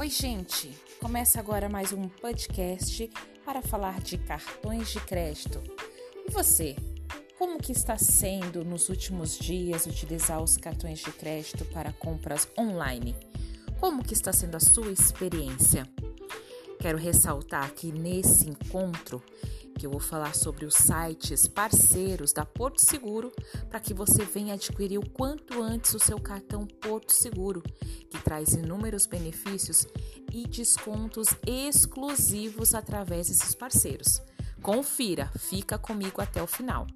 Oi, gente! Começa agora mais um podcast para falar de cartões de crédito. E você? Como que está sendo nos últimos dias utilizar os cartões de crédito para compras online? Como que está sendo a sua experiência? Quero ressaltar que nesse encontro que eu vou falar sobre os sites parceiros da Porto Seguro para que você venha adquirir o quanto antes o seu cartão Porto Seguro, que traz inúmeros benefícios e descontos exclusivos através desses parceiros. Confira, fica comigo até o final.